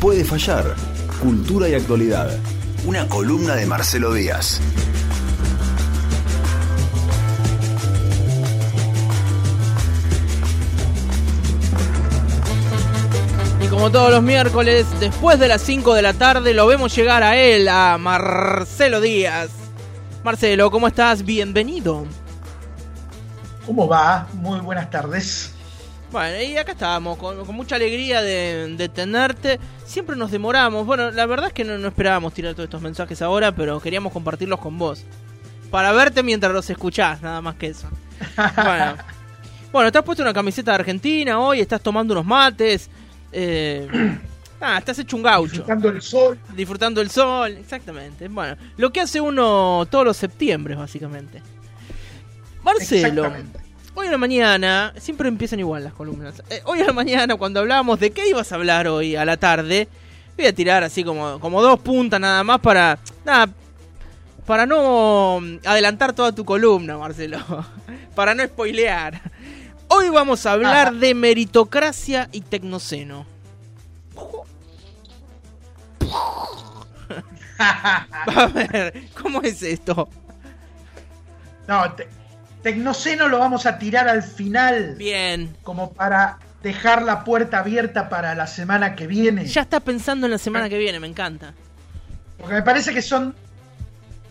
puede fallar? Cultura y actualidad. Una columna de Marcelo Díaz. Y como todos los miércoles, después de las 5 de la tarde, lo vemos llegar a él, a Marcelo Díaz. Marcelo, ¿cómo estás? Bienvenido. ¿Cómo va? Muy buenas tardes. Bueno, y acá estamos, con, mucha alegría de, tenerte. Siempre nos demoramos. Bueno, la verdad es que no, esperábamos tirar todos estos mensajes ahora, pero queríamos compartirlos con vos. Para verte mientras los escuchás, nada más que eso. Bueno, bueno te has puesto una camiseta de Argentina hoy, estás tomando unos mates. Eh, ah, estás hecho un gaucho. Disfrutando el sol. Disfrutando el sol, exactamente. Bueno, lo que hace uno todos los septiembre, básicamente. Marcelo, hoy en la mañana, siempre empiezan igual las columnas. Eh, hoy en la mañana, cuando hablábamos de qué ibas a hablar hoy a la tarde, voy a tirar así como, como dos puntas nada más para. Nada, para no adelantar toda tu columna, Marcelo. para no spoilear. Hoy vamos a hablar de meritocracia y tecnoceno. a ver, ¿cómo es esto? No, Tecnoceno lo vamos a tirar al final. Bien. Como para dejar la puerta abierta para la semana que viene. Ya está pensando en la semana que viene, me encanta. Porque me parece que son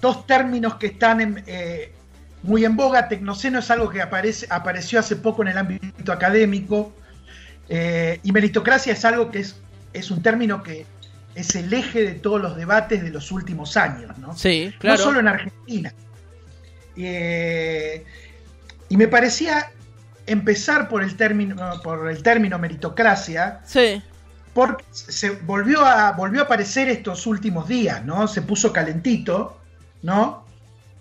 dos términos que están en, eh, muy en boga. Tecnoceno es algo que aparece, apareció hace poco en el ámbito académico. Eh, y meritocracia es algo que es, es un término que es el eje de todos los debates de los últimos años, ¿no? Sí, claro. No solo en Argentina. Eh, y me parecía empezar por el término, por el término meritocracia. Sí. Porque se volvió a, volvió a aparecer estos últimos días, ¿no? Se puso calentito, ¿no?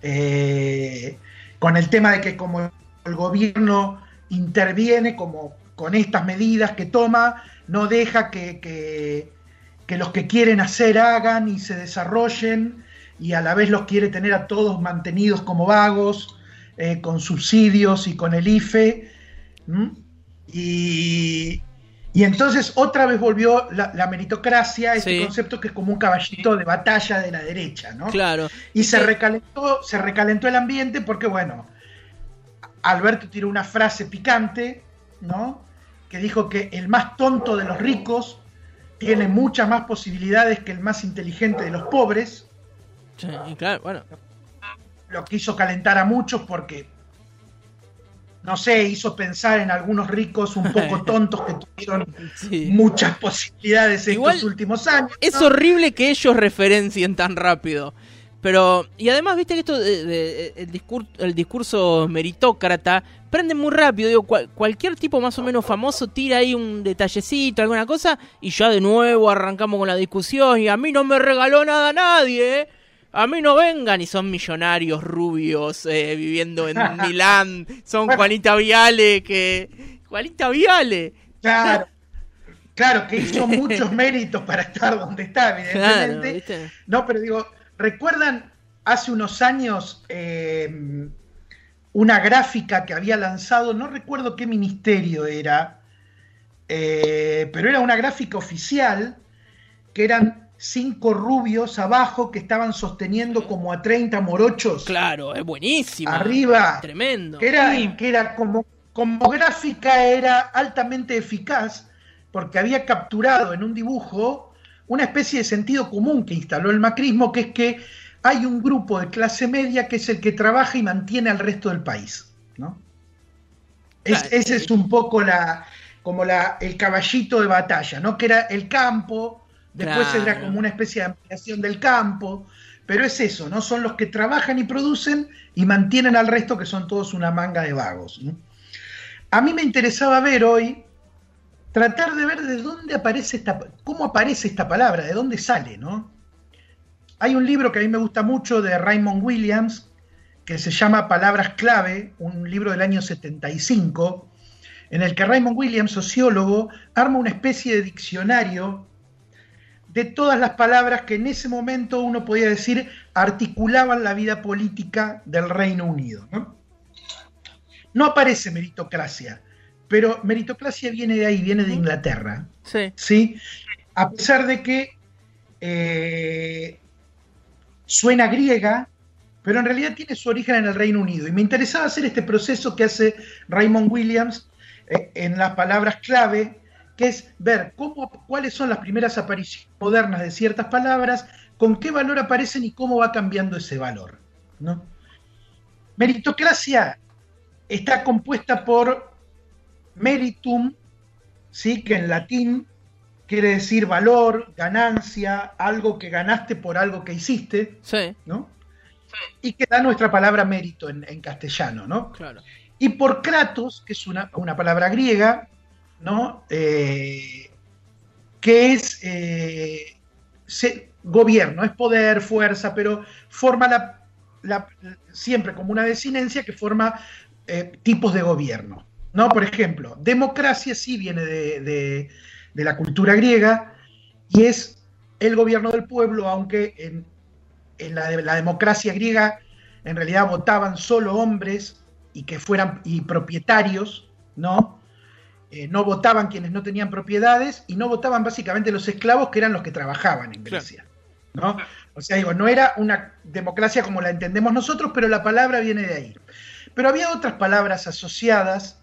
Eh, con el tema de que como el gobierno interviene como con estas medidas que toma, no deja que, que, los que quieren hacer hagan y se desarrollen y a la vez los quiere tener a todos mantenidos como vagos, eh, con subsidios y con el IFE. Y, y, entonces otra vez volvió la, meritocracia, este concepto que es como un caballito de batalla de la derecha, ¿no? Claro. Y se recalentó, se recalentó el ambiente porque, bueno, Alberto tiró una frase picante, ¿no? Que dijo que el más tonto de los ricos tiene muchas más posibilidades que el más inteligente de los pobres. Sí, claro, bueno. Lo quiso calentar a muchos porque, no sé, hizo pensar en algunos ricos un poco tontos que tuvieron muchas posibilidades en estos últimos años. Es horrible que ellos referencien tan rápido. Pero, y además, viste que esto, de, el, discurso, el discurso meritócrata, prende muy rápido. Digo, cualquier tipo más o menos famoso tira ahí un detallecito, alguna cosa, y ya de nuevo arrancamos con la discusión. Y a mí no me regaló nada nadie, ¿eh? A mí no vengan y son millonarios rubios eh, viviendo en Milán. Son Juanita Viale que... Juanita Viale. Claro. Claro, que hizo muchos méritos para estar donde está, evidentemente. no, pero digo, ¿Recuerdan hace unos años eh, una gráfica que había lanzado, no recuerdo qué ministerio era, eh, pero era una gráfica oficial que eran cinco rubios abajo que estaban sosteniendo como a 30 morochos. Claro, es buenísimo. Arriba. Tremendo. Que era, que era como, como gráfica, era altamente eficaz porque había capturado en un dibujo una especie de sentido común que instaló el macrismo, que es que hay un grupo de clase media que es el que trabaja y mantiene al resto del país. ¿no? ese es un poco la, como la, el caballito de batalla, ¿no? que era el campo, después era como una especie de ampliación del campo, pero es eso, ¿no? Son los que trabajan y producen y mantienen al resto, que son todos una manga de vagos. A mí me interesaba ver hoy tratar de ver de dónde aparece esta, cómo aparece esta palabra, de dónde sale, ¿no? Hay un libro que a mí me gusta mucho de Raymond Williams, que se llama Palabras clave, un libro del año 75, en el que Raymond Williams, sociólogo, arma una especie de diccionario de todas las palabras que en ese momento uno podía decir articulaban la vida política del Reino Unido. No, no aparece meritocracia, pero meritocracia viene de ahí, viene de Inglaterra. Sí. ¿sí? a pesar de que eh, suena griega, pero en realidad tiene su origen en el Reino Unido. Y me interesaba hacer este proceso que hace Raymond Williams eh, en las palabras clave, que es ver cómo, cuáles son las primeras apariciones modernas de ciertas palabras, con qué valor aparecen y cómo va cambiando ese valor. ¿no? Meritocracia está compuesta por meritum, ¿sí? que en latín quiere decir valor, ganancia, algo que ganaste por algo que hiciste, ¿no? Y que da nuestra palabra mérito en, castellano, ¿no? Claro. Y por kratos, que es una, palabra griega, ¿no? Eh, que es eh, gobierno, es poder, fuerza, pero forma la, siempre como una desinencia que forma eh, tipos de gobierno. ¿no? Por ejemplo, democracia sí viene de, la cultura griega y es el gobierno del pueblo, aunque en, la, la, democracia griega en realidad votaban solo hombres y que fueran y propietarios, ¿no? Eh, no votaban quienes no tenían propiedades y no votaban básicamente los esclavos que eran los que trabajaban en Grecia. ¿no? O sea, digo, no era una democracia como la entendemos nosotros, pero la palabra viene de ahí. Pero había otras palabras asociadas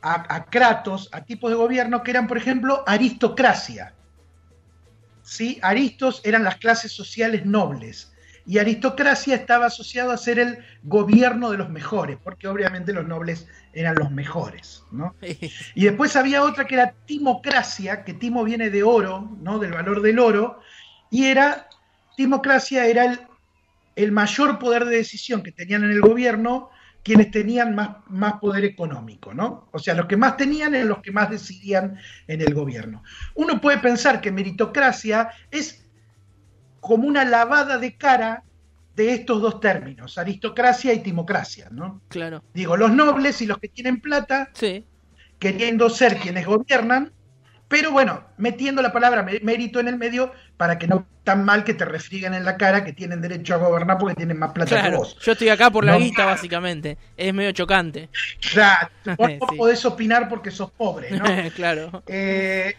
a, Kratos, a tipos de gobierno, que eran, por ejemplo, aristocracia. ¿Sí? Aristos eran las clases sociales nobles. Y aristocracia estaba asociado a ser el gobierno de los mejores, porque obviamente los nobles eran los mejores. ¿no? Y después había otra que era timocracia, que timo viene de oro, ¿no? del valor del oro, y era, timocracia era el, el mayor poder de decisión que tenían en el gobierno quienes tenían más, más poder económico, ¿no? O sea, los que más tenían eran los que más decidían en el gobierno. Uno puede pensar que meritocracia es como una lavada de cara de estos dos términos, aristocracia y timocracia, ¿no? Claro. Digo, los nobles y los que tienen plata, sí. queriendo ser quienes gobiernan, pero bueno, metiendo la palabra mérito en el medio para que no tan mal que te refrieguen en la cara que tienen derecho a gobernar porque tienen más plata que vos. Yo estoy acá por la guita, básicamente. Es medio chocante. Claro, vos no podés opinar porque sos pobre, ¿no? claro. Eh,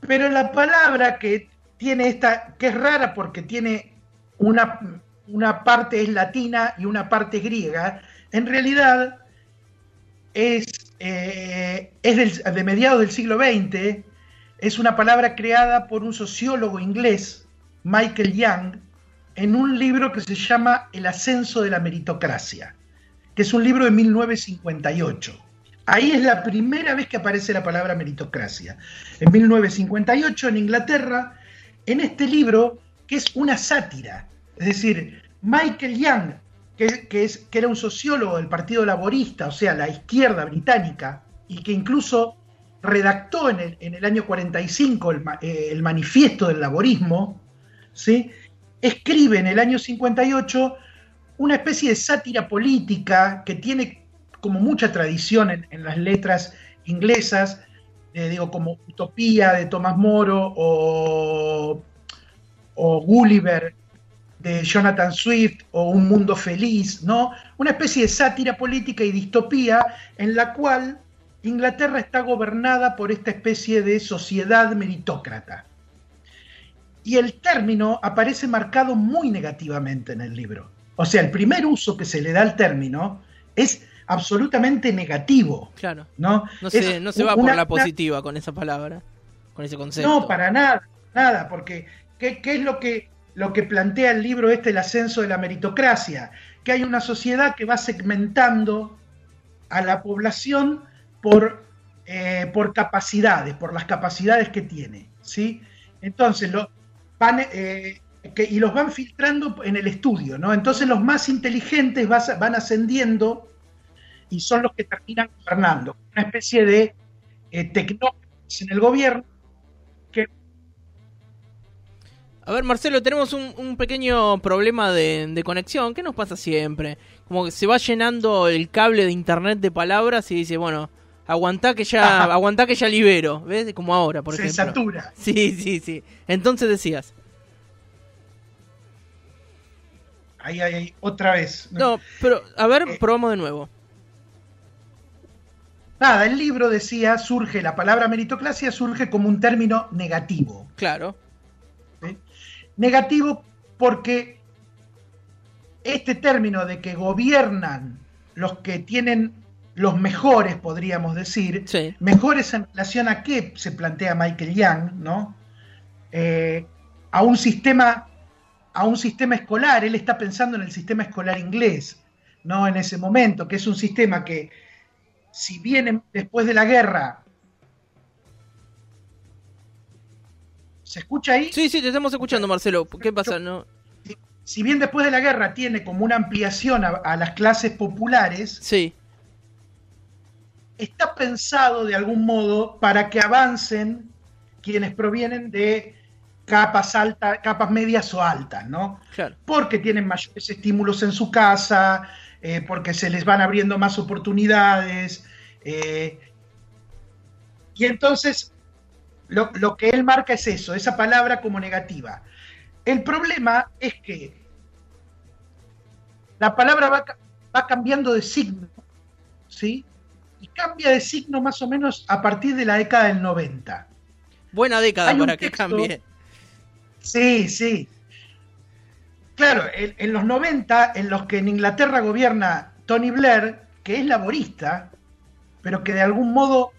pero la palabra que tiene esta, que es rara porque tiene una, una parte es latina y una parte griega, en realidad es eh, es de mediados del siglo XX, es una palabra creada por un sociólogo inglés, Michael Young, en un libro que se llama El ascenso de la meritocracia, que es un libro de 1958. Ahí es la primera vez que aparece la palabra meritocracia. En 1958, en Inglaterra, en este libro, que es una sátira. Es decir, Michael Young que, es, que era un sociólogo del Partido Laborista, o sea, la izquierda británica, y que incluso redactó en el, en el año 45 eh, el, manifiesto del laborismo, ¿sí? escribe en el año 58 una especie de sátira política que tiene como mucha tradición en, las letras inglesas, eh, digo, como Utopía de Tomás Moro o, o Gulliver de Jonathan Swift o Un Mundo Feliz, ¿no? Una especie de sátira política y distopía en la cual Inglaterra está gobernada por esta especie de sociedad meritócrata. Y el término aparece marcado muy negativamente en el libro. O sea, el primer uso que se le da al término es absolutamente negativo. Claro. No, no se, no se va por la positiva con esa palabra, con ese concepto. No, para nada, nada, porque ¿qué, qué es lo que lo que plantea el libro este, el ascenso de la meritocracia, que hay una sociedad que va segmentando a la población por, eh, por capacidades, por las capacidades que tiene. ¿sí? Entonces, lo, van, eh, y los van filtrando en el estudio, ¿no? Entonces los más inteligentes van ascendiendo y son los que terminan gobernando. Una especie de eh, tecnócratas en el gobierno A ver, Marcelo, tenemos un, pequeño problema de, conexión. ¿Qué nos pasa siempre? Como que se va llenando el cable de internet de palabras y dice, bueno, aguantá que ya, aguantá que ya libero. ¿Ves? Como ahora, por ejemplo. Se satura. Sí, sí, sí. Entonces decías. Ahí, ahí, otra vez. No, pero, a ver, eh. probamos de nuevo. Nada, el libro decía, surge, la palabra meritocracia surge como un término negativo. Claro. Negativo porque este término de que gobiernan los que tienen los mejores, podríamos decir, mejores en relación a qué se plantea Michael Young, ¿no? Eh, a un sistema, a un sistema escolar, él está pensando en el sistema escolar inglés, ¿no? En ese momento, que es un sistema que, si bien después de la guerra ¿Se escucha ahí? Sí, sí, te estamos escuchando, Marcelo. ¿Qué pasa? No si bien después de la guerra tiene como una ampliación a, las clases populares, sí. está pensado de algún modo para que avancen quienes provienen de capas altas, capas medias o altas, ¿no? Claro. Porque tienen mayores estímulos en su casa, eh, porque se les van abriendo más oportunidades. Eh, y entonces lo, lo, que él marca es eso, esa palabra como negativa. El problema es que la palabra va, cambiando de signo, ¿sí? Y cambia de signo más o menos a partir de la década del 90. Buena década para que cambie. Sí, sí. Claro, en, los 90, en los que en Inglaterra gobierna Tony Blair, que es laborista, pero que de algún modo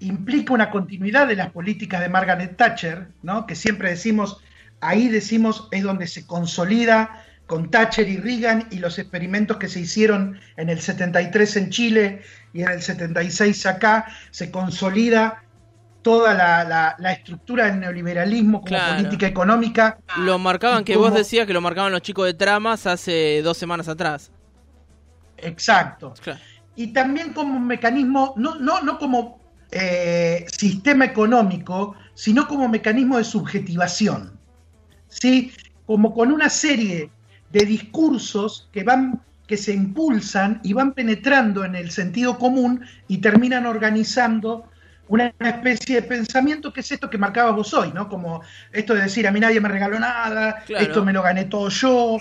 implica una continuidad de las políticas de Margaret Thatcher, ¿no? que siempre decimos ahí decimos es donde se consolida con Thatcher y Reagan y los experimentos que se hicieron en el 73 en Chile y en el 76 acá, se consolida toda la, estructura del neoliberalismo como política económica. Lo marcaban, que vos decías que lo marcaban los chicos de tramas hace dos semanas atrás. Exacto. Y también como mecanismo, no, no, no como eh, sistema económico, sino como mecanismo de subjetivación. ¿sí? como con una serie de discursos que van que se impulsan y van penetrando en el sentido común y terminan organizando una especie de pensamiento que es esto que marcabas vos hoy, ¿no? Como esto de decir, a mí nadie me regaló nada, esto me lo gané todo yo,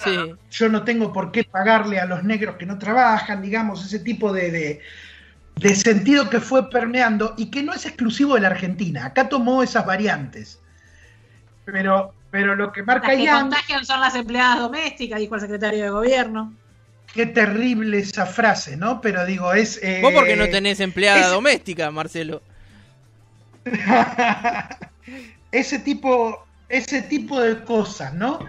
yo no tengo por qué pagarle a los negros que no trabajan, digamos, ese tipo de, de sentido que fue permeando y que no es exclusivo de la Argentina. Acá tomó esas variantes. Pero pero lo que marca las que contagian son las empleadas domésticas, dijo el secretario de gobierno. Qué terrible esa frase, ¿no? Pero digo, es. Eh, Vos porque no tenés empleada doméstica, Marcelo. ese tipo, ese tipo de cosas, ¿no?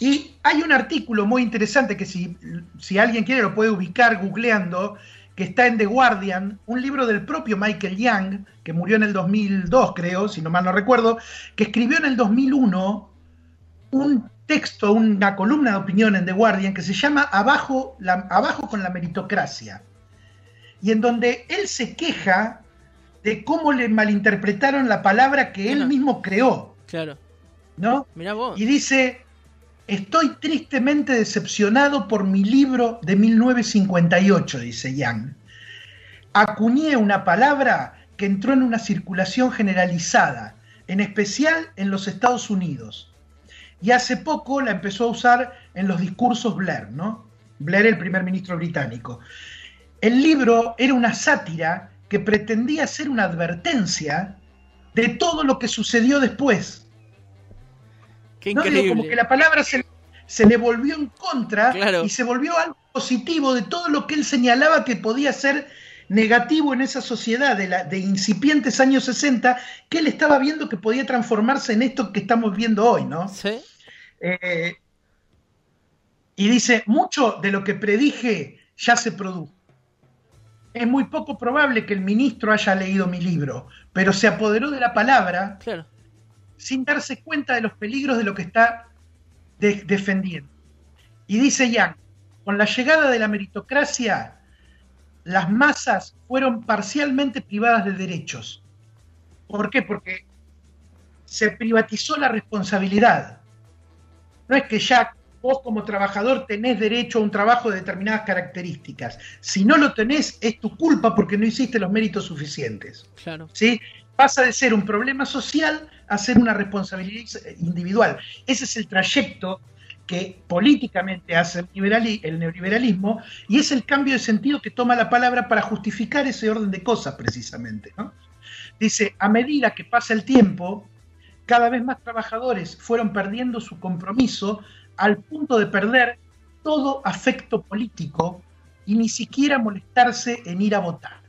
Y hay un artículo muy interesante que si, si alguien quiere lo puede ubicar googleando, que está en The Guardian, un libro del propio Michael Young, que murió en el 2002, creo, si no mal no recuerdo, que escribió en el 2001 un texto, una columna de opinión en The Guardian que se llama Abajo, Abajo con la meritocracia, y en donde él se queja de cómo le malinterpretaron la palabra que él mismo creó. Claro. ¿No? Mirá vos. Y dice, Estoy tristemente decepcionado por mi libro de 1958, dice Young. Acuñé una palabra que entró en una circulación generalizada, en especial en los Estados Unidos. Y hace poco la empezó a usar en los discursos Blair, ¿no? Blair, el primer ministro británico. El libro era una sátira que pretendía ser una advertencia de todo lo que sucedió después como que la palabra se, le volvió en contra y se volvió algo positivo de todo lo que él señalaba que podía ser negativo en esa sociedad de, la, de incipientes años 60, que él estaba viendo que podía transformarse en esto que estamos viendo hoy, ¿no? Sí. Eh, y dice, mucho de lo que predije ya se produjo. Es muy poco probable que el ministro haya leído mi libro, pero se apoderó de la palabra claro sin darse cuenta de los peligros de lo que está defendiendo. Y dice Yang, con la llegada de la meritocracia, las masas fueron parcialmente privadas de derechos. ¿Por qué? Porque se privatizó la responsabilidad. No es que ya vos como trabajador tenés derecho a un trabajo de determinadas características. Si no lo tenés, es tu culpa porque no hiciste los méritos suficientes. Claro. ¿sí? Pasa de ser un problema social a ser una responsabilidad individual. Ese es el trayecto que políticamente hace el, neoliberalismo y es el cambio de sentido que toma la palabra para justificar ese orden de cosas precisamente. Dice, a medida que pasa el tiempo, cada vez más trabajadores fueron perdiendo su compromiso al punto de perder todo afecto político y ni siquiera molestarse en ir a votar.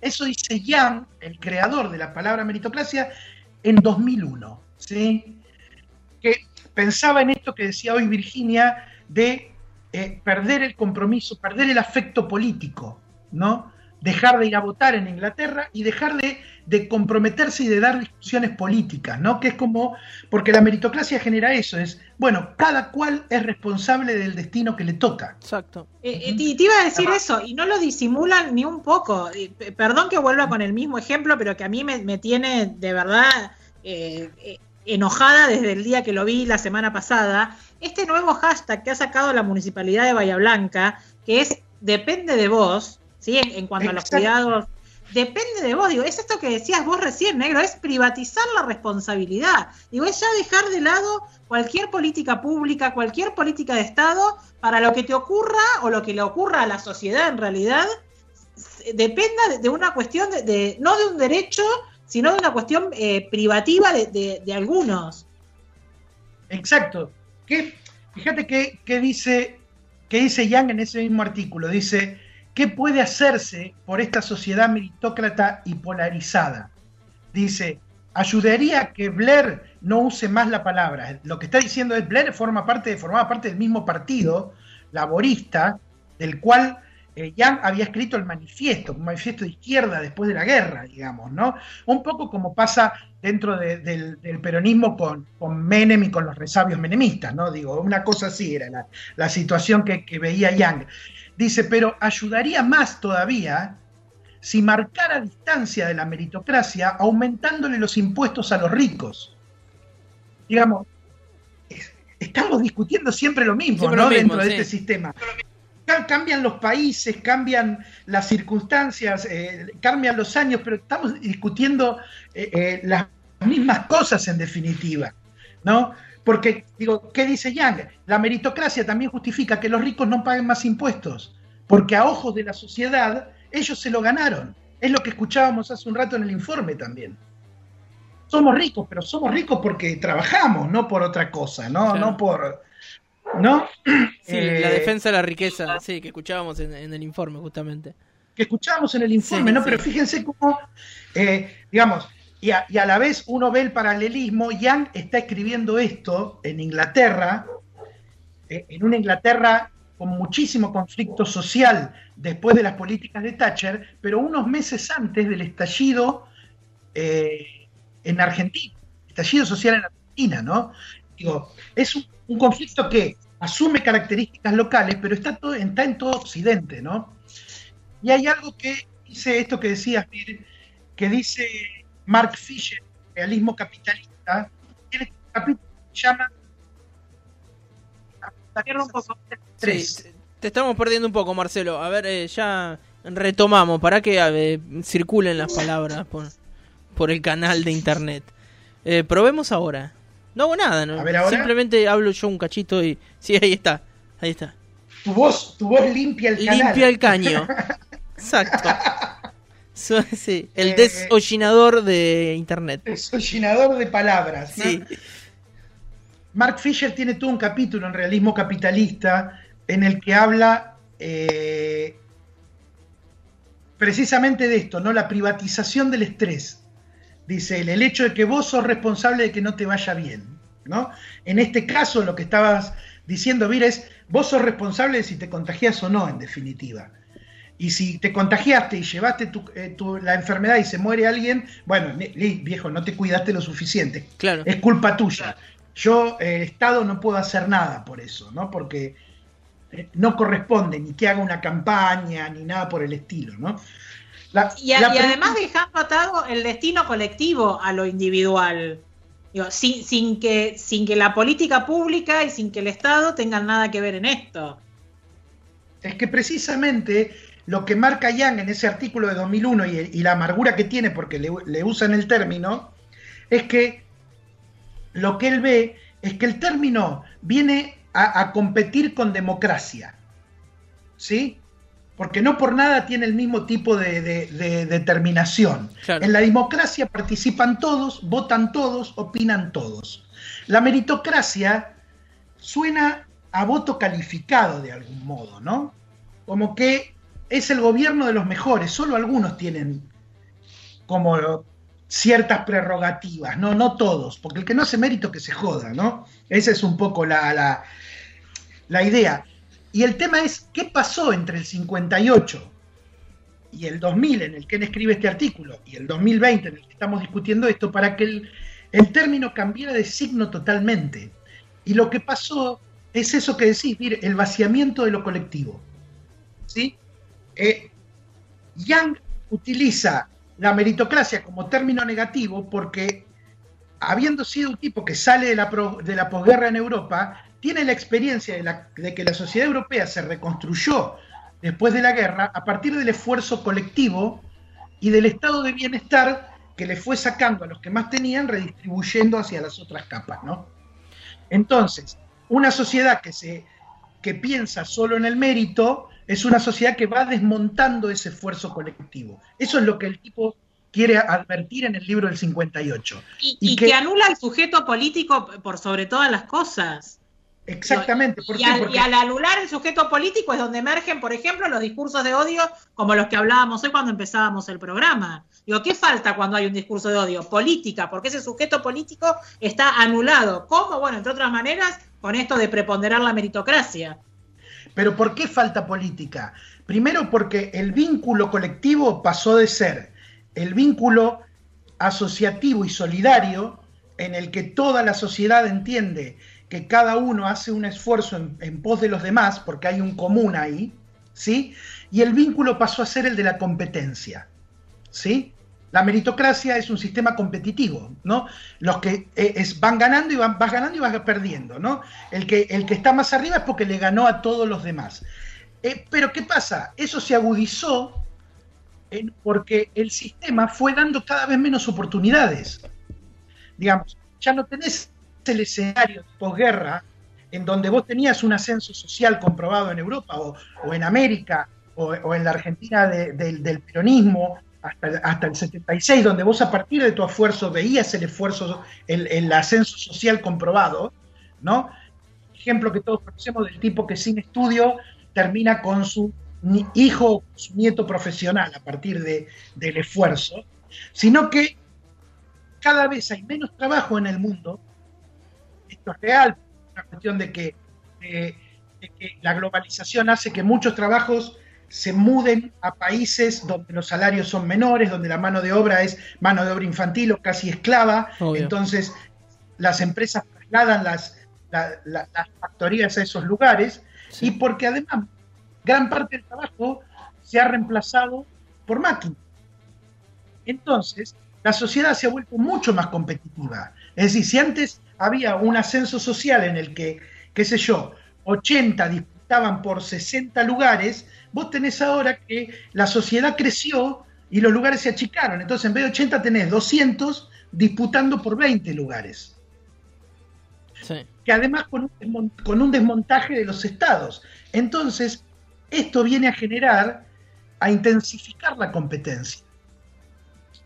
Eso dice Jan, el creador de la palabra meritocracia, en 2001. ¿sí? Que pensaba en esto que decía hoy Virginia de eh, perder el compromiso, perder el afecto político, ¿no? Dejar de ir a votar en Inglaterra y dejar de, de, comprometerse y de dar discusiones políticas, ¿no? Que es como, porque la meritocracia genera eso, es, bueno, cada cual es responsable del destino que le toca. Exacto. Eh, eh, y te iba a decir eso, y no lo disimulan ni un poco. perdón que vuelva con el mismo ejemplo, pero que a mí me, me tiene de verdad enojada desde el día que lo vi la semana pasada, este nuevo hashtag que ha sacado la Municipalidad de Bahía Blanca, que es depende de vos, ¿sí? En, cuanto a los cuidados, depende de vos, digo, es esto que decías vos recién, negro, es privatizar la responsabilidad, digo, es ya dejar de lado cualquier política pública, cualquier política de Estado, para lo que te ocurra o lo que le ocurra a la sociedad en realidad, dependa de, una cuestión de, no de un derecho, sino de una cuestión eh, privativa de, algunos. Exacto. ¿Qué, fíjate qué dice, qué dice Yang en ese mismo artículo. Dice, ¿qué puede hacerse por esta sociedad meritócrata y polarizada? Dice, ayudaría que Blair no use más la palabra. Lo que está diciendo es Blair forma parte, formaba parte del mismo partido laborista, del cual eh, había escrito el manifiesto, un manifiesto de izquierda después de la guerra, digamos, ¿no? Un poco como pasa dentro del, peronismo con, con, Menem y con los resabios menemistas, ¿no? Digo, una cosa así era la, situación que, veía Yang. Dice, pero ayudaría más todavía si marcara distancia de la meritocracia aumentándole los impuestos a los ricos. Digamos, estamos discutiendo siempre lo mismo, ¿no? Dentro de este sistema cambian los países, cambian las circunstancias, eh, cambian los años, pero estamos discutiendo eh, eh, las mismas cosas en definitiva, ¿no? Porque, digo, ¿qué dice Yang? La meritocracia también justifica que los ricos no paguen más impuestos, porque a ojos de la sociedad ellos se lo ganaron. Es lo que escuchábamos hace un rato en el informe también. Somos ricos, pero somos ricos porque trabajamos, no por otra cosa, ¿no? No por ¿no? Sí, la eh, defensa de la riqueza, sí, que escuchábamos en, el informe justamente. Que escuchábamos en el informe, ¿no? Pero fíjense cómo, eh, digamos, y a, la vez uno ve el paralelismo, Young está escribiendo esto en Inglaterra, eh, en una Inglaterra con muchísimo conflicto social después de las políticas de Thatcher, pero unos meses antes del estallido en Argentina, estallido social en Argentina, ¿no? Digo, es un conflicto que asume características locales, pero está, en todo Occidente, ¿no? Y hay algo que dice esto que decías, que dice Mark Fisher, realismo capitalista, tiene un capítulo que se llama te estamos perdiendo un poco, Marcelo. A ver, eh, ya retomamos para que circulen las palabras por, por el canal de internet. Eh, probemos ahora. No hago nada, ¿no? Simplemente hablo yo un cachito y. Sí, ahí está. Ahí está. Tu voz, tu voz limpia el canal. Limpia el caño. Exacto. sí, el eh, desollinador de internet. Desollinador de palabras. Sí. Mark Fisher tiene todo un capítulo en realismo capitalista en el que habla eh, precisamente de esto, ¿no? La privatización del estrés dice él, el hecho de que vos sos responsable de que no te vaya bien, ¿no? En este caso lo que estabas diciendo, Vir, es vos sos responsable de si te contagias o no, en definitiva. Y si te contagiaste y llevaste eh, la enfermedad y se muere alguien, bueno, viejo, no te cuidaste lo suficiente. Claro. Es culpa tuya. Yo, el Estado, no puedo hacer nada por eso, ¿no? Porque eh, no corresponde ni que haga una campaña ni nada por el estilo, ¿no? y, además dejando atado el destino colectivo a lo individual. sin, que, sin que la política pública y sin que el Estado tengan nada que ver en esto. Es que precisamente lo que marca Yang en ese artículo de 2001 y, la amargura que tiene porque le, le usan el término, es que lo que él ve es que el término viene a, competir con democracia. ¿Sí? Porque no por nada tiene el mismo tipo de, determinación. En la democracia participan todos, votan todos, opinan todos. La meritocracia suena a voto calificado de algún modo, ¿no? Como que es el gobierno de los mejores, solo algunos tienen como ciertas prerrogativas, no, no todos, porque el que no hace mérito que se joda, ¿no? Esa es un poco la, la, idea. Y el tema es, ¿qué pasó entre el 58 y el 2000 en el que él escribe este artículo y el 2020 en el que estamos discutiendo esto para que el, el término cambiara de signo totalmente? Y lo que pasó es eso que decís, mire, el vaciamiento de lo colectivo. ¿Sí? Eh, Young utiliza la meritocracia como término negativo porque, habiendo sido un tipo que sale de la, de la posguerra en Europa, tiene la experiencia de, de que la sociedad europea se reconstruyó después de la guerra a partir del esfuerzo colectivo y del estado de bienestar que le fue sacando a los que más tenían, redistribuyendo hacia las otras capas, ¿no? Entonces, una sociedad que, se, que piensa solo en el mérito es una sociedad que va desmontando ese esfuerzo colectivo. Eso es lo que el tipo quiere advertir en el libro del 58. Y, que, anula al sujeto político por sobre todas las cosas. Exactamente. y, al, anular el sujeto político es donde emergen, por ejemplo, los discursos de odio como los que hablábamos hoy cuando empezábamos el programa. Digo, ¿qué falta cuando hay un discurso de odio? Política, porque ese sujeto político está anulado. ¿Cómo? Bueno, entre otras maneras, con esto de preponderar la meritocracia. Pero ¿por qué falta política? Primero porque el vínculo colectivo pasó de ser el vínculo asociativo y solidario en el que toda la sociedad entiende que cada uno hace un esfuerzo en, pos de los demás, porque hay un común ahí, ¿sí? Y el vínculo pasó a ser el de la competencia, ¿sí? La meritocracia es un sistema competitivo, ¿no? Los que eh, van ganando y van, vas ganando y vas perdiendo, ¿no? El que, el que está más arriba es porque le ganó a todos los demás. Eh, pero ¿qué pasa? Eso se agudizó porque el sistema fue dando cada vez menos oportunidades. Digamos, ya no tenés el escenario de posguerra en donde vos tenías un ascenso social comprobado en Europa o, en América o, en la Argentina del peronismo hasta, el 76, donde vos a partir de tu esfuerzo veías el esfuerzo, el, ascenso social comprobado, ¿no? Ejemplo que todos conocemos del tipo que sin estudio termina con su hijo o su nieto profesional a partir de, del esfuerzo, sino que cada vez hay menos trabajo en el mundo, esto es real, una cuestión de que la globalización hace que muchos trabajos se muden a países donde los salarios son menores, donde la mano de obra es mano de obra infantil o casi esclava. Entonces, las empresas trasladan las, las factorías a esos lugares y porque además gran parte del trabajo se ha reemplazado por máquinas. Entonces, la sociedad se ha vuelto mucho más competitiva. Es decir, si antes había un ascenso social en el que, qué sé yo, 80 disputaban por 60 lugares, vos tenés ahora que la sociedad creció y los lugares se achicaron. Entonces, en vez de 80 tenés 200 disputando por 20 lugares. Que además con un, con un desmontaje de los estados. Entonces, esto viene a generar, a intensificar la competencia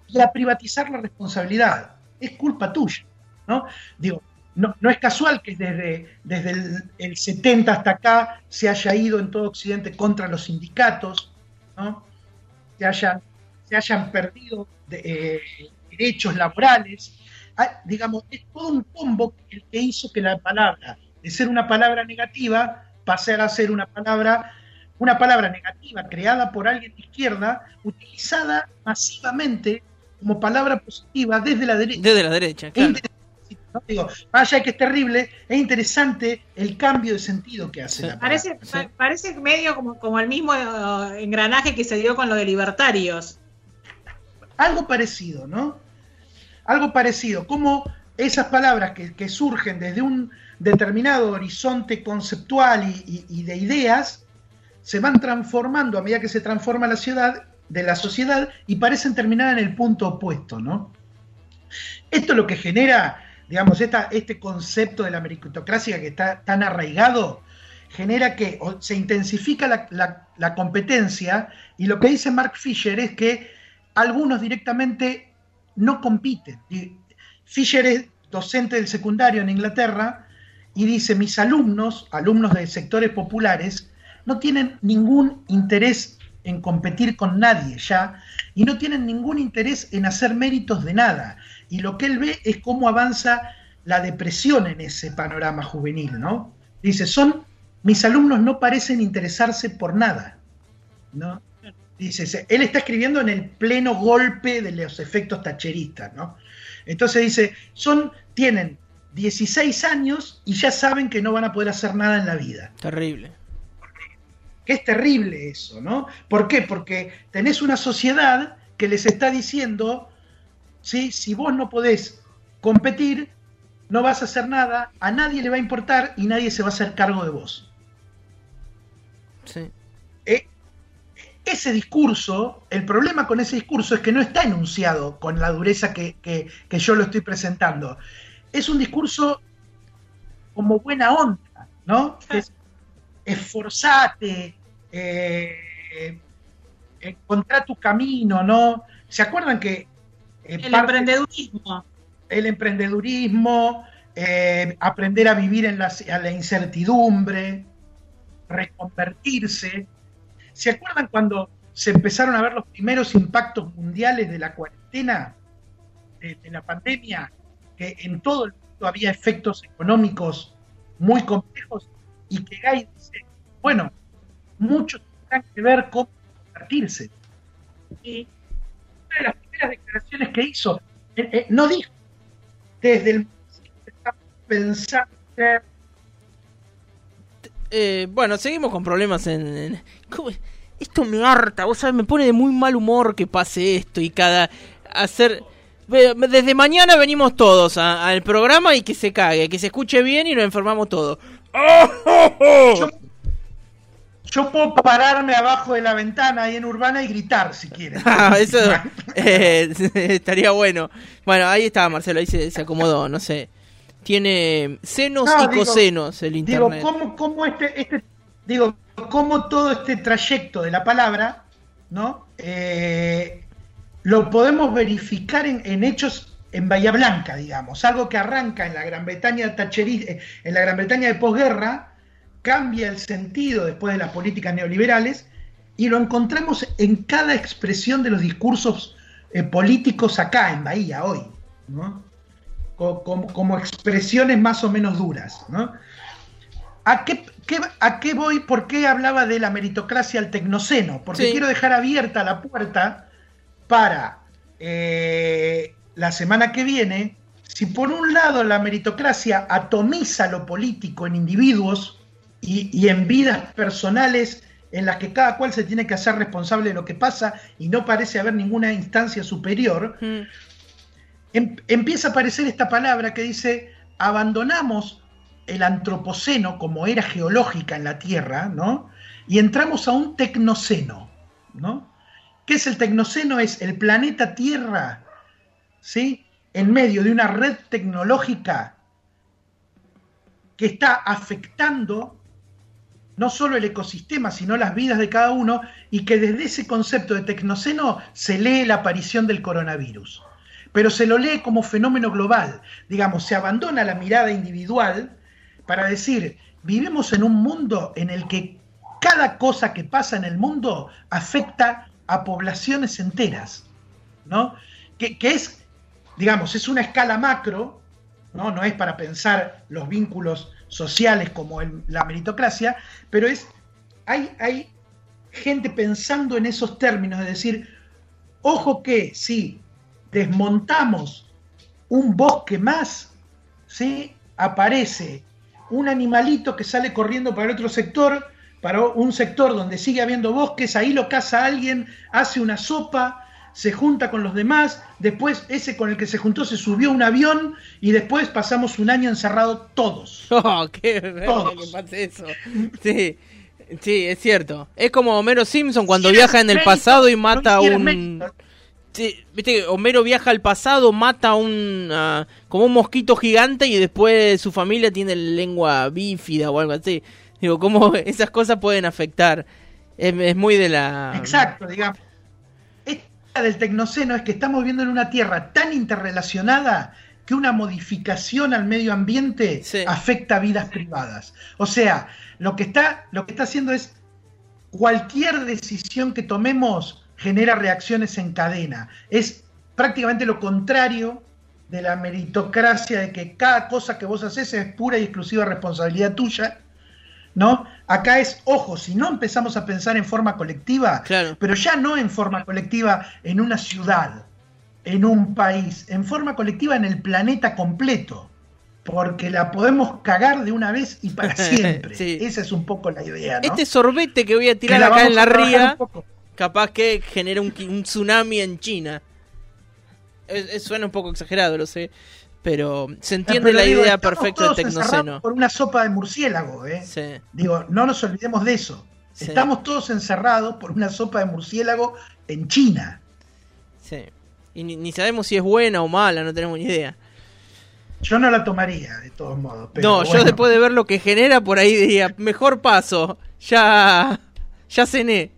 y a privatizar la responsabilidad. Es culpa tuya, ¿no? Digo, no, es casual que desde, desde el, 70 hasta acá se haya ido en todo Occidente contra los sindicatos, ¿no? se, hayan, se hayan perdido eh, derechos laborales. Ah, digamos, es todo un combo el que hizo que la palabra, de ser una palabra negativa, pasara a ser una palabra, una palabra negativa creada por alguien de izquierda, utilizada masivamente como palabra positiva desde la derecha. Desde la derecha, claro. Digo, vaya que es terrible, es interesante el cambio de sentido que hace. parece, parece medio como, como el mismo eh, engranaje que se dio con lo de libertarios. Algo parecido, ¿no? Algo parecido, como esas palabras que, surgen desde un determinado horizonte conceptual y, de ideas se van transformando a medida que se transforma la ciudad, de la sociedad, y parecen terminar en el punto opuesto, ¿no? Esto lo que genera digamos, esta, este concepto de la meritocracia que está tan arraigado, genera que se intensifica la, competencia y lo que dice Mark Fisher es que algunos directamente no compiten. Fisher es docente del secundario en Inglaterra y dice, mis alumnos, alumnos de sectores populares, no tienen ningún interés en competir con nadie ya y no tienen ningún interés en hacer méritos de nada. Y lo que él ve es cómo avanza la depresión en ese panorama juvenil, ¿no? Dice, son mis alumnos no parecen interesarse por nada. ¿no? Dice, él está escribiendo en el pleno golpe de los efectos tacheristas. ¿no? Entonces dice, son, tienen 16 años y ya saben que no van a poder hacer nada en la vida. Terrible. Que es terrible eso, ¿no? ¿Por qué? Porque tenés una sociedad que les está diciendo, ¿sí? si vos no podés competir, no vas a hacer nada, a nadie le va a importar y nadie se va a hacer cargo de vos. Eh, ese discurso, el problema con ese discurso es que no está enunciado con la dureza que, yo lo estoy presentando. Es un discurso como buena onda, ¿no? Es, esforzate, eh, encontrar tu camino, ¿no? ¿Se acuerdan que... Eh, el emprendedurismo. El emprendedurismo, aprender a vivir en la incertidumbre, reconvertirse. ¿Se acuerdan cuando se empezaron a ver los primeros impactos mundiales de la cuarentena, de, la pandemia, que en todo el mundo había efectos económicos muy complejos y que Gay dice, bueno, muchos tendrán que ver cómo convertirse. Y una de las primeras declaraciones que hizo, eh, eh, no dijo, desde el pensando eh, bueno, seguimos con problemas en... Esto me harta, vos sabés, me pone de muy mal humor que pase esto y cada... hacer... Desde mañana venimos todos al programa y que se cague, que se escuche bien y nos enfermamos todos. Yo, puedo pararme abajo de la ventana ahí en Urbana y gritar si quieres. Ah, eso eh, estaría bueno. Bueno, ahí estaba Marcelo, ahí se acomodó, no sé tiene senos y cosenos el internet. Digo, ¿cómo, este, este, digo, cómo todo este trayecto de la palabra, ¿no? Eh, lo podemos verificar en, hechos en Bahía Blanca, digamos, algo que arranca en la Gran Bretaña eh, en la Gran Bretaña de posguerra, cambia el sentido después de las políticas neoliberales y lo encontramos en cada expresión de los discursos eh, políticos acá en Bahía hoy, ¿no? como, expresiones más o menos duras. ¿no? ¿A, qué, ¿A qué voy? ¿Por qué hablaba de la meritocracia al tecnoceno? Porque quiero dejar abierta la puerta para eh, la semana que viene. Si por un lado la meritocracia atomiza lo político en individuos y, en vidas personales en las que cada cual se tiene que hacer responsable de lo que pasa y no parece haber ninguna instancia superior, mm. Em, empieza a aparecer esta palabra que dice, abandonamos el antropoceno como era geológica en la Tierra, ¿no? Y entramos a un tecnoceno, ¿no? ¿Qué es el tecnoceno? Es el planeta Tierra, ¿sí? En medio de una red tecnológica que está afectando no solo el ecosistema, sino las vidas de cada uno, y que desde ese concepto de tecnoceno se lee la aparición del coronavirus pero se lo lee como fenómeno global. Digamos, se abandona la mirada individual para decir, vivimos en un mundo en el que cada cosa que pasa en el mundo afecta a poblaciones enteras, ¿no? Que, es, digamos, es una escala macro, ¿no? No es para pensar los vínculos sociales como la meritocracia, pero es, hay, hay gente pensando en esos términos, de decir, ojo que sí, desmontamos un bosque más, ¿sí? aparece un animalito que sale corriendo para el otro sector, para un sector donde sigue habiendo bosques, ahí lo caza alguien, hace una sopa, se junta con los demás, después ese con el que se juntó se subió a un avión y después pasamos un año encerrado todos. Oh, qué que pase eso. Sí. Sí, es cierto. Es como Homero Simpson cuando viaja en el pasado y mata a un Sí, viste que Homero viaja al pasado, mata a un ah, como un mosquito gigante y después su familia tiene lengua bífida o algo así. Digo, cómo esas cosas pueden afectar. Es, es muy de la Exacto, digamos. Del tecnoceno es que estamos viviendo en una tierra tan interrelacionada que una modificación al medio ambiente Sí. afecta a vidas privadas. O sea, lo que está, lo que está haciendo es cualquier decisión que tomemos genera reacciones en cadena. Es prácticamente lo contrario de la meritocracia de que cada cosa que vos haces es pura y exclusiva responsabilidad tuya. ¿No? Acá es, ojo, si no empezamos a pensar en forma colectiva, Claro. pero ya no en forma colectiva en una ciudad, en un país, en forma colectiva en el planeta completo, porque la podemos cagar de una vez y para siempre. Sí. Esa es un poco la idea, ¿no? Este sorbete que voy a tirar acá en la ría, capaz que genera un, tsunami en China. Es- es- suena un poco exagerado, lo sé. Pero se entiende Pero la digo, idea perfecta encerrados tecnoceno. Por una sopa de murciélago, ¿eh? Sí, Digo, no nos olvidemos de eso. Sí. Estamos todos encerrados por una sopa de murciélago en China. sí. Y ni, ni sabemos si es buena o mala, no tenemos ni idea. Yo no la tomaría, de todos modos. pero no, yo después de ver lo que genera por ahí diría, mejor paso. Ya, ya cené.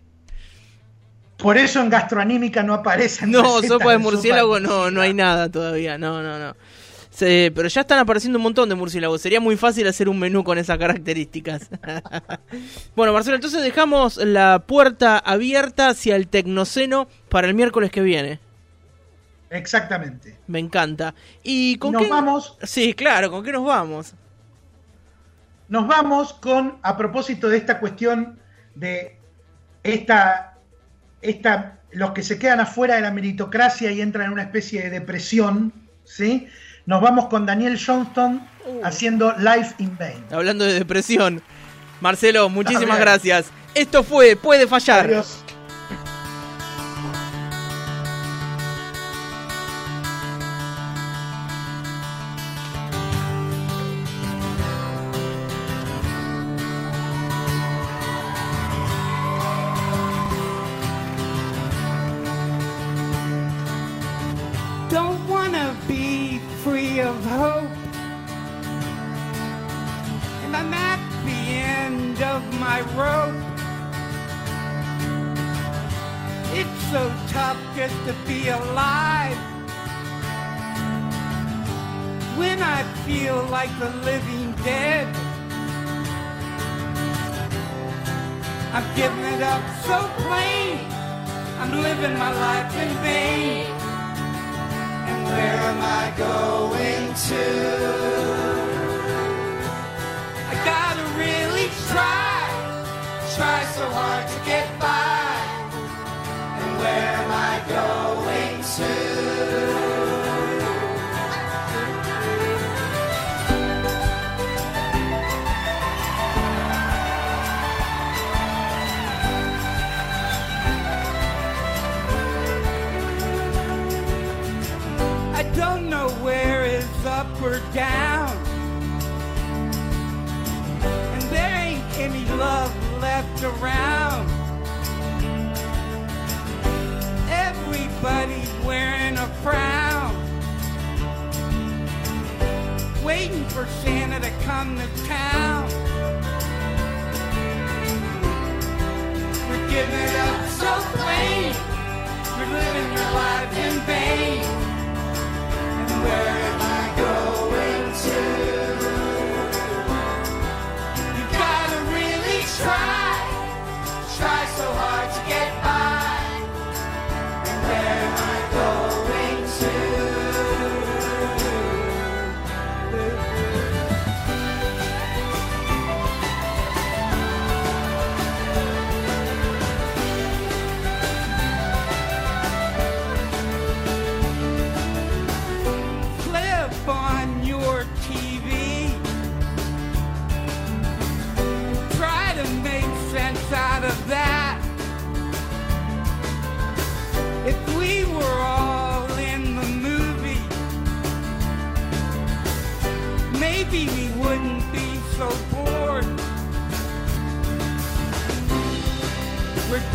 Por eso en gastroanímica no aparecen. No, sopa de de murciélago de no, no hay nada todavía. No, no, no. Se- pero ya están apareciendo un montón de murciélagos. Sería muy fácil hacer un menú con esas características. bueno, Marcelo, entonces dejamos la puerta abierta hacia el tecnoceno para el miércoles que viene. Exactamente. Me encanta. ¿Y con nos qué? vamos, Sí, claro, ¿con qué nos vamos? nos vamos con, a propósito de esta cuestión de esta, esta, los que se quedan afuera de la meritocracia y entran en una especie de depresión, ¿sí? Nos vamos con Daniel Johnston Uh. haciendo Life in Vain. Hablando de depresión. Marcelo, muchísimas gracias. Esto fue Puede Fallar. Adiós. Living dead. I'm giving it up so plain. I'm living my life in vain. And where am I going to? I gotta really try, try so hard to get by. And where am I going to? Down. And there ain't any love left around. Everybody's wearing a frown. Waiting for Santa to come to town. We're giving it up so plain. We're living your life in vain. And where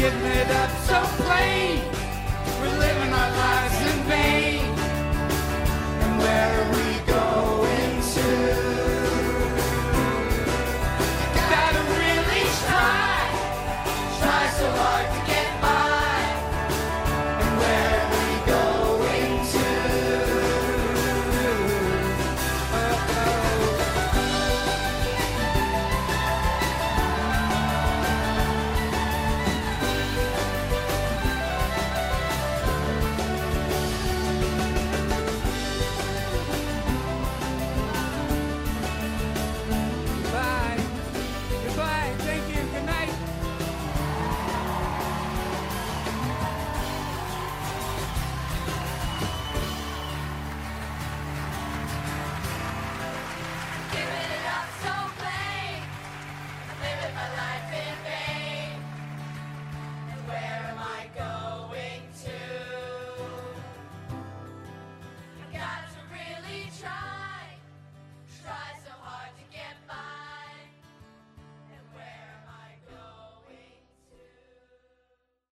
We're it up so plain.